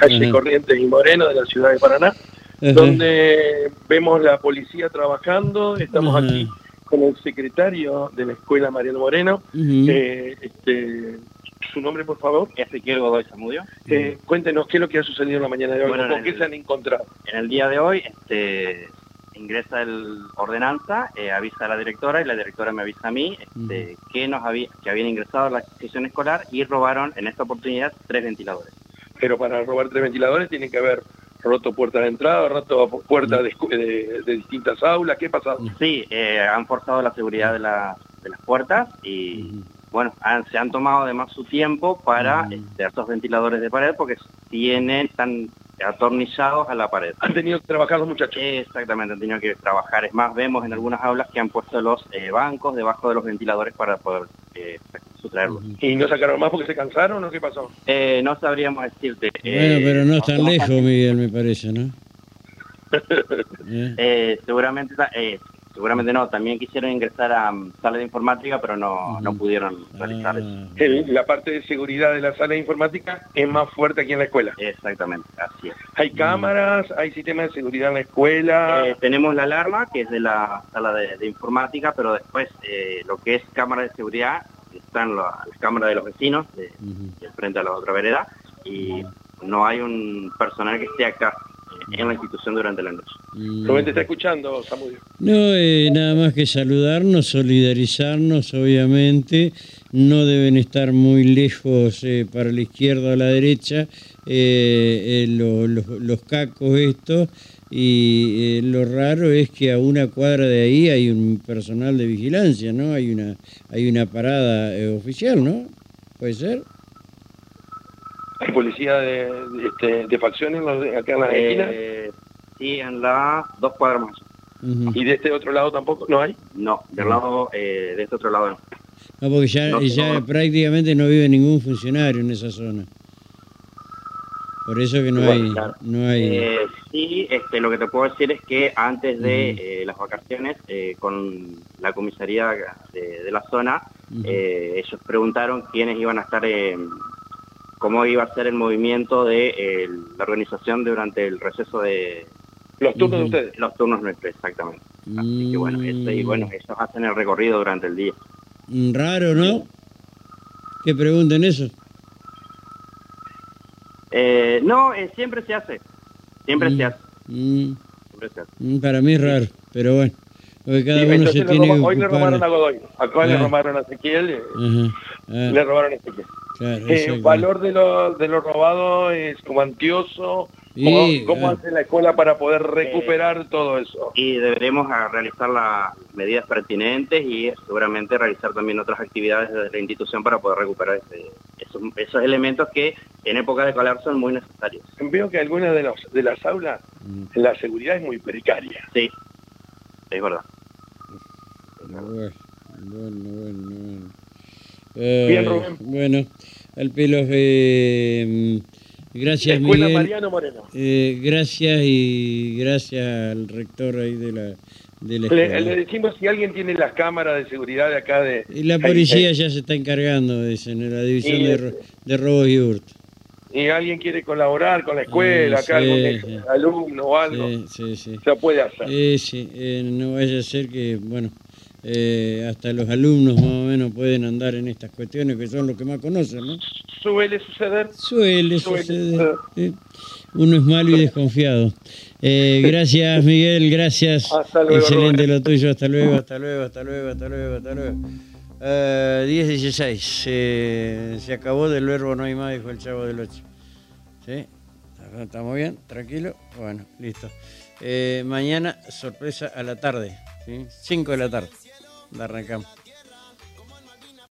calle. Corrientes y Moreno de la ciudad de Paraná, donde vemos la policía trabajando. Estamos aquí con el secretario de la escuela, Mariano Moreno. Eh, este, su nombre, por favor. Ezequiel Godoy Zamudio. Eh, cuéntenos qué es lo que ha sucedido en la mañana de hoy, Bueno, con qué el- se han encontrado. En el día de hoy este, ingresa el ordenanza, eh, avisa a la directora y la directora me avisa a mí este, que nos había, que habían ingresado a la institución escolar y robaron en esta oportunidad tres ventiladores. Pero para robar tres ventiladores tienen que haber roto puertas de entrada, roto puertas de, escu- de- de distintas aulas. ¿Qué ha pasado? Sí, eh, han forzado la seguridad de, la- de las puertas y bueno, han- se han tomado además su tiempo para este, estos ventiladores de pared porque tienen, están atornillados a la pared. Han tenido que trabajar los muchachos. Exactamente, han tenido que trabajar. Es más, vemos en algunas aulas que han puesto los eh, bancos debajo de los ventiladores para poder eh, sustraerlos. ¿Y no sacaron más porque se cansaron o qué pasó? Eh, no sabríamos decirte. Bueno, eh, pero no es tan lejos, Miguel, me parece, ¿no? Eh, Eh, seguramente, eh, seguramente no. También quisieron ingresar a mm, sala de informática, pero no, no Ujú. pudieron realizar eso. ah, El- la parte de seguridad de la sala de informática es más fuerte aquí en la escuela. Exactamente, así es. Hay cámaras, hay sistemas de seguridad en la escuela. Eh, tenemos la alarma, que es de la sala de, de informática, pero después eh, lo que es cámara de seguridad, están la- las cámaras de los vecinos, de, de frente a la otra vereda, y no hay un personal que esté acá en la institución durante la noche. Rubén te está escuchando, Samudio. No, eh, nada más que saludarnos, solidarizarnos, obviamente. No deben estar muy lejos eh, para la izquierda o la derecha eh, eh, lo- los, los cacos estos. Y eh, lo raro es que a una cuadra de ahí hay un personal de vigilancia, ¿no? Hay una, hay una parada eh, oficial, ¿no? ¿Puede ser? Hay policía de, de, este, de facciones acá en las esquinas. Eh, sí, en las dos cuadras más. Y de este otro lado tampoco, ¿no hay? No, del lado, eh, de este otro lado no. No, porque ya, No, ya no. prácticamente no vive ningún funcionario en esa zona. Por eso que no Bueno, hay, claro. no hay. Eh, sí, este, lo que te puedo decir es que antes de eh, las vacaciones, eh, con la comisaría de, de la zona, eh, ellos preguntaron quiénes iban a estar, eh, cómo iba a ser el movimiento de eh, la organización durante el receso de Los turnos de ustedes. los turnos nuestros, exactamente. Así que bueno, ese- y bueno, ellos hacen el recorrido durante el día. Mm, Raro, ¿no? Que pregunten eso. Eh, no, eh, siempre se hace, siempre Mm. se hace, Mm, siempre se hace. mm, para mí es raro, pero bueno. Porque cada Sí, uno entonces se le tiene roba- hoy le robaron a Godoy, acá le Ah. robaron a Ezequiel, eh. Ah, le robaron a Ezequiel. claro, Eh, exacto. valor de lo, de lo robado es cuantioso. Y, ¿Cómo, cómo ah. hace la escuela para poder recuperar todo eso? y deberemos a realizar las medidas pertinentes y seguramente realizar también otras actividades desde la institución para poder recuperar ese- esos, esos elementos que en época de calor son muy necesarios. Veo que algunas de, los, de las aulas Mm, la seguridad es muy precaria. Sí, es verdad. Bueno, bueno, bueno. Eh, Bien, Rubén. Bueno, al pelo. eh, gracias, Escuela Miguel. Mariano Moreno. Eh, gracias y gracias al rector ahí de la, de la Le, escuela. le decimos si alguien tiene las cámaras de seguridad de acá de... Y la policía ya se está encargando, dicen, en la división Y- de, ro- de robos y hurtos. Y alguien quiere colaborar con la escuela, Ah, acá sí, algún sí. alumno o algo, Sí, sí, sí. se puede hacer. Sí, eh, no vaya a ser que, bueno, eh, hasta los alumnos más o menos pueden andar en estas cuestiones que son los que más conocen, ¿no? Suele suceder. Suele Suele suceder. suceder. sí. Uno es malo y desconfiado. Eh, gracias, Miguel, gracias. Hasta luego, Excelente Rubén. lo tuyo. Hasta luego, hasta luego, hasta luego, hasta luego, hasta luego. Eh, 10 16. Eh, se acabó del verbo no hay más, dijo el chavo del 8. ¿Sí? ¿Estamos bien? ¿Tranquilo? Bueno, listo. Eh, mañana, sorpresa a la tarde. ¿sí? 5 de la tarde. La arrancamos.